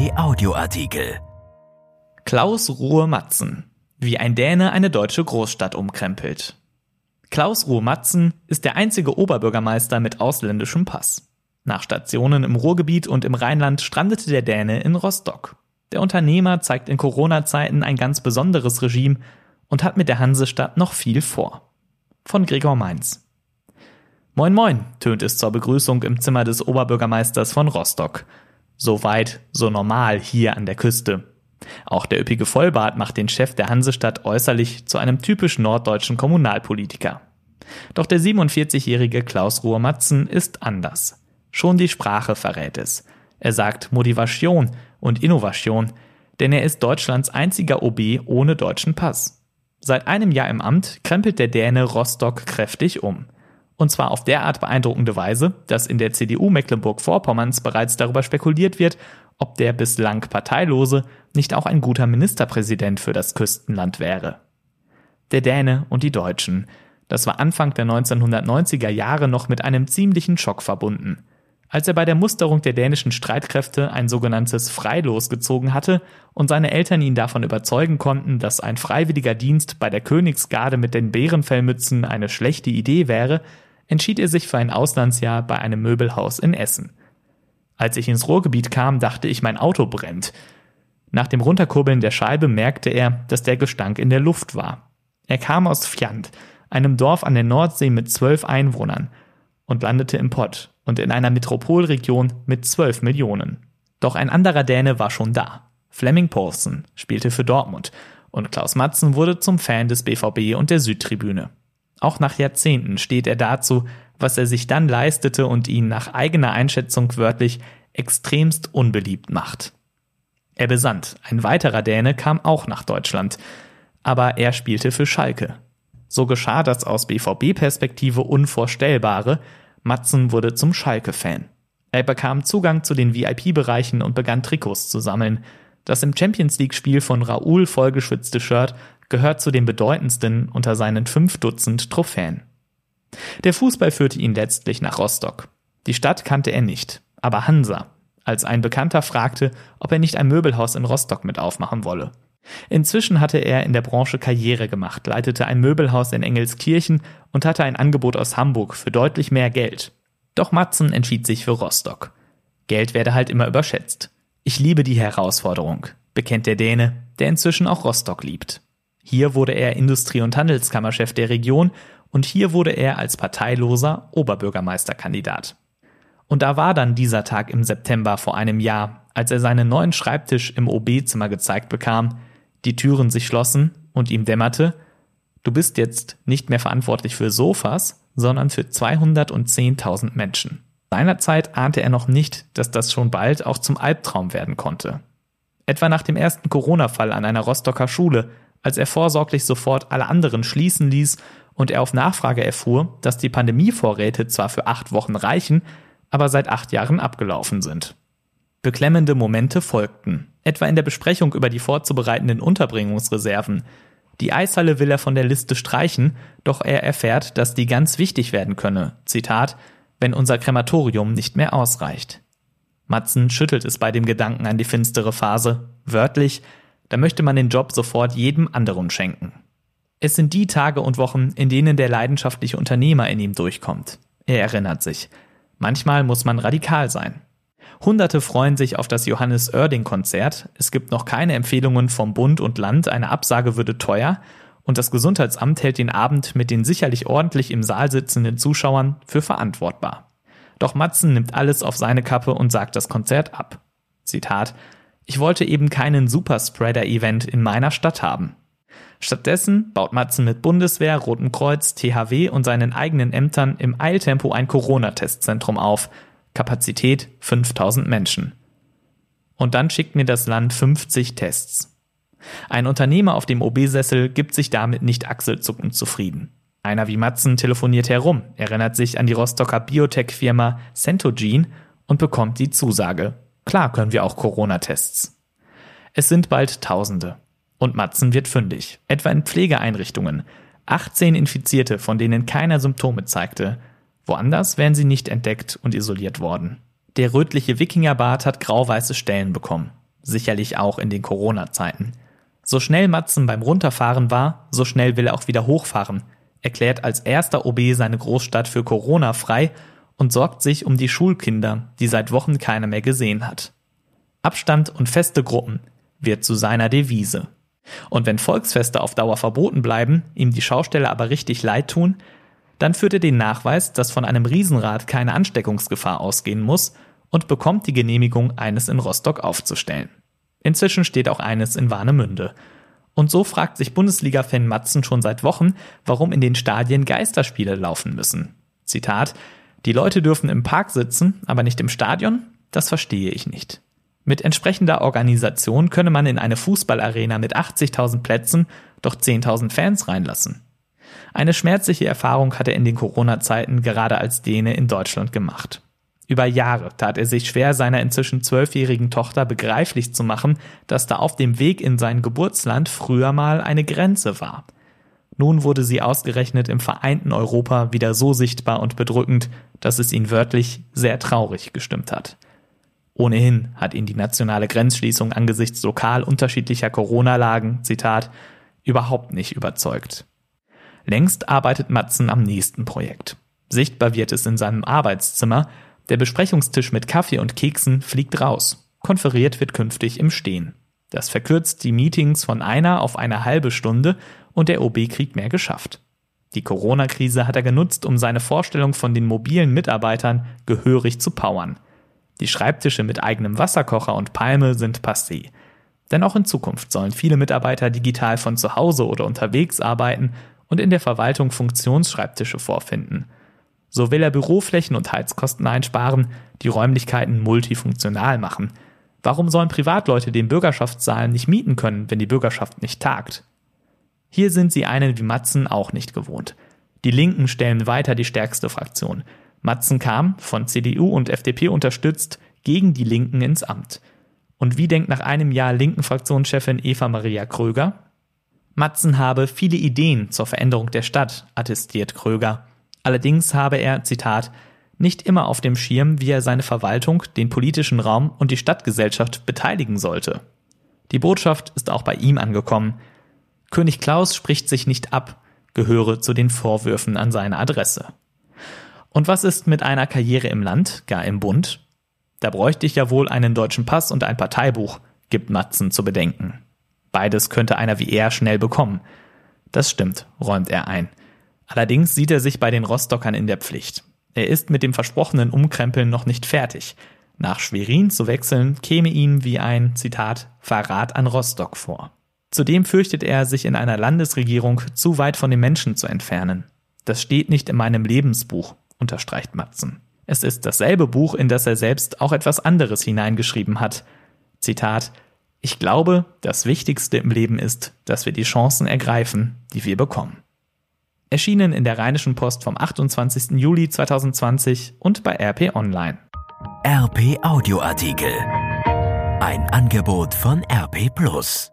RP Audioartikel. Klaus Ruhe Matzen. Wie ein Däne eine deutsche Großstadt umkrempelt. Klaus Ruhe Matzen ist der einzige Oberbürgermeister mit ausländischem Pass. Nach Stationen im Ruhrgebiet und im Rheinland strandete der Däne in Rostock. Der Unternehmer zeigt in Corona-Zeiten ein ganz besonderes Regime und hat mit der Hansestadt noch viel vor. Von Gregor Mainz. Moin Moin, tönt es zur Begrüßung im Zimmer des Oberbürgermeisters von Rostock. So weit, so normal hier an der Küste. Auch der üppige Vollbart macht den Chef der Hansestadt äußerlich zu einem typisch norddeutschen Kommunalpolitiker. Doch der 47-jährige Klaus Ruhr-Matzen ist anders. Schon die Sprache verrät es. Er sagt Motivation und Innovation, denn er ist Deutschlands einziger OB ohne deutschen Pass. Seit einem Jahr im Amt krempelt der Däne Rostock kräftig um. Und zwar auf derart beeindruckende Weise, dass in der CDU Mecklenburg-Vorpommerns bereits darüber spekuliert wird, ob der bislang Parteilose nicht auch ein guter Ministerpräsident für das Küstenland wäre. Der Däne und die Deutschen. Das war Anfang der 1990er Jahre noch mit einem ziemlichen Schock verbunden. Als er bei der Musterung der dänischen Streitkräfte ein sogenanntes Freilos gezogen hatte und seine Eltern ihn davon überzeugen konnten, dass ein freiwilliger Dienst bei der Königsgarde mit den Bärenfellmützen eine schlechte Idee wäre, entschied er sich für ein Auslandsjahr bei einem Möbelhaus in Essen. Als ich ins Ruhrgebiet kam, dachte ich, mein Auto brennt. Nach dem Runterkurbeln der Scheibe merkte er, dass der Gestank in der Luft war. Er kam aus Fjand, einem Dorf an der Nordsee mit zwölf Einwohnern, und landete im Pott und in einer Metropolregion mit zwölf Millionen. Doch ein anderer Däne war schon da. Flemming Poulsen spielte für Dortmund und Klaus Matzen wurde zum Fan des BVB und der Südtribüne. Auch nach Jahrzehnten steht er dazu, was er sich dann leistete und ihn nach eigener Einschätzung wörtlich extremst unbeliebt macht. Er besandt, ein weiterer Däne kam auch nach Deutschland, aber er spielte für Schalke. So geschah das aus BVB-Perspektive Unvorstellbare, Matzen wurde zum Schalke-Fan. Er bekam Zugang zu den VIP-Bereichen und begann Trikots zu sammeln. Das im Champions League-Spiel von Raoul vollgeschwitzte Shirt gehört zu den bedeutendsten unter seinen fünf Dutzend Trophäen. Der Fußball führte ihn letztlich nach Rostock. Die Stadt kannte er nicht, aber Hansa, als ein Bekannter fragte, ob er nicht ein Möbelhaus in Rostock mit aufmachen wolle. Inzwischen hatte er in der Branche Karriere gemacht, leitete ein Möbelhaus in Engelskirchen und hatte ein Angebot aus Hamburg für deutlich mehr Geld. Doch Matzen entschied sich für Rostock. Geld werde halt immer überschätzt. Ich liebe die Herausforderung, bekennt der Däne, der inzwischen auch Rostock liebt. Hier wurde er Industrie- und Handelskammerchef der Region und hier wurde er als parteiloser Oberbürgermeisterkandidat. Und da war dann dieser Tag im September vor einem Jahr, als er seinen neuen Schreibtisch im OB-Zimmer gezeigt bekam, die Türen sich schlossen und ihm dämmerte, du bist jetzt nicht mehr verantwortlich für Sofas, sondern für 210.000 Menschen. Seinerzeit ahnte er noch nicht, dass das schon bald auch zum Albtraum werden konnte. Etwa nach dem ersten Corona-Fall an einer Rostocker Schule als er vorsorglich sofort alle anderen schließen ließ und er auf Nachfrage erfuhr, dass die Pandemievorräte zwar für acht Wochen reichen, aber seit acht Jahren abgelaufen sind. Beklemmende Momente folgten, etwa in der Besprechung über die vorzubereitenden Unterbringungsreserven. Die Eishalle will er von der Liste streichen, doch er erfährt, dass die ganz wichtig werden könne. Zitat, wenn unser Krematorium nicht mehr ausreicht. Matzen schüttelt es bei dem Gedanken an die finstere Phase. Wörtlich, da möchte man den Job sofort jedem anderen schenken. Es sind die Tage und Wochen, in denen der leidenschaftliche Unternehmer in ihm durchkommt. Er erinnert sich. Manchmal muss man radikal sein. Hunderte freuen sich auf das Johannes Oerding Konzert. Es gibt noch keine Empfehlungen vom Bund und Land, eine Absage würde teuer. Und das Gesundheitsamt hält den Abend mit den sicherlich ordentlich im Saal sitzenden Zuschauern für verantwortbar. Doch Matzen nimmt alles auf seine Kappe und sagt das Konzert ab. Zitat, ich wollte eben keinen Superspreader-Event in meiner Stadt haben. Stattdessen baut Matzen mit Bundeswehr, Rotem Kreuz, THW und seinen eigenen Ämtern im Eiltempo ein Corona-Testzentrum auf. Kapazität 5000 Menschen. Und dann schickt mir das Land 50 Tests. Ein Unternehmer auf dem OB-Sessel gibt sich damit nicht achselzuckend zufrieden. Einer wie Matzen telefoniert herum, erinnert sich an die Rostocker Biotech-Firma Centogene und bekommt die Zusage. Klar können wir auch Corona-Tests. Es sind bald Tausende. Und Matzen wird fündig, etwa in Pflegeeinrichtungen. 18 Infizierte, von denen keiner Symptome zeigte. Woanders wären sie nicht entdeckt und isoliert worden. Der rötliche Wikingerbart hat grau-weiße Stellen bekommen. Sicherlich auch in den Corona-Zeiten. So schnell Matzen beim Runterfahren war, so schnell will er auch wieder hochfahren, erklärt als erster OB seine Großstadt für Corona frei und sorgt sich um die Schulkinder, die seit Wochen keiner mehr gesehen hat. Abstand und feste Gruppen wird zu seiner Devise. Und wenn Volksfeste auf Dauer verboten bleiben, ihm die Schausteller aber richtig leid tun, dann führt er den Nachweis, dass von einem Riesenrad keine Ansteckungsgefahr ausgehen muss und bekommt die Genehmigung, eines in Rostock aufzustellen. Inzwischen steht auch eines in Warnemünde. Und so fragt sich Bundesliga-Fan Matzen schon seit Wochen, warum in den Stadien Geisterspiele laufen müssen. Zitat, die Leute dürfen im Park sitzen, aber nicht im Stadion? Das verstehe ich nicht. Mit entsprechender Organisation könne man in eine Fußballarena mit 80.000 Plätzen doch 10.000 Fans reinlassen. Eine schmerzliche Erfahrung hat er in den Corona-Zeiten gerade als Däne in Deutschland gemacht. Über Jahre tat er sich schwer, seiner inzwischen zwölfjährigen Tochter begreiflich zu machen, dass da auf dem Weg in sein Geburtsland früher mal eine Grenze war. Nun wurde sie ausgerechnet im vereinten Europa wieder so sichtbar und bedrückend, dass es ihn wörtlich sehr traurig gestimmt hat. Ohnehin hat ihn die nationale Grenzschließung angesichts lokal unterschiedlicher Corona-Lagen, Zitat, überhaupt nicht überzeugt. Längst arbeitet Matzen am nächsten Projekt. Sichtbar wird es in seinem Arbeitszimmer, der Besprechungstisch mit Kaffee und Keksen fliegt raus. Konferiert wird künftig im Stehen. Das verkürzt die Meetings von einer auf eine halbe Stunde und der OB kriegt mehr geschafft. Die Corona-Krise hat er genutzt, um seine Vorstellung von den mobilen Mitarbeitern gehörig zu powern. Die Schreibtische mit eigenem Wasserkocher und Palme sind passé. Denn auch in Zukunft sollen viele Mitarbeiter digital von zu Hause oder unterwegs arbeiten und in der Verwaltung Funktionsschreibtische vorfinden. So will er Büroflächen und Heizkosten einsparen, die Räumlichkeiten multifunktional machen. Warum sollen Privatleute den Bürgerschaftssaal nicht mieten können, wenn die Bürgerschaft nicht tagt? Hier sind sie einen wie Matzen auch nicht gewohnt. Die Linken stellen weiter die stärkste Fraktion. Matzen kam, von CDU und FDP unterstützt, gegen die Linken ins Amt. Und wie denkt nach einem Jahr linken Fraktionschefin Eva Maria Kröger? Matzen habe viele Ideen zur Veränderung der Stadt, attestiert Kröger. Allerdings habe er, Zitat, nicht immer auf dem Schirm, wie er seine Verwaltung, den politischen Raum und die Stadtgesellschaft beteiligen sollte. Die Botschaft ist auch bei ihm angekommen. König Klaus spricht sich nicht ab, gehöre zu den Vorwürfen an seine Adresse. Und was ist mit einer Karriere im Land, gar im Bund? Da bräuchte ich ja wohl einen deutschen Pass und ein Parteibuch, gibt Matzen zu bedenken. Beides könnte einer wie er schnell bekommen. Das stimmt, räumt er ein. Allerdings sieht er sich bei den Rostockern in der Pflicht. Er ist mit dem versprochenen Umkrempeln noch nicht fertig. Nach Schwerin zu wechseln käme ihm wie ein, Zitat, Verrat an Rostock vor. Zudem fürchtet er, sich in einer Landesregierung zu weit von den Menschen zu entfernen. Das steht nicht in meinem Lebensbuch, unterstreicht Matzen. Es ist dasselbe Buch, in das er selbst auch etwas anderes hineingeschrieben hat. Zitat Ich glaube, das Wichtigste im Leben ist, dass wir die Chancen ergreifen, die wir bekommen. Erschienen in der Rheinischen Post vom 28. Juli 2020 und bei RP Online. RP Audioartikel. Ein Angebot von RP Plus.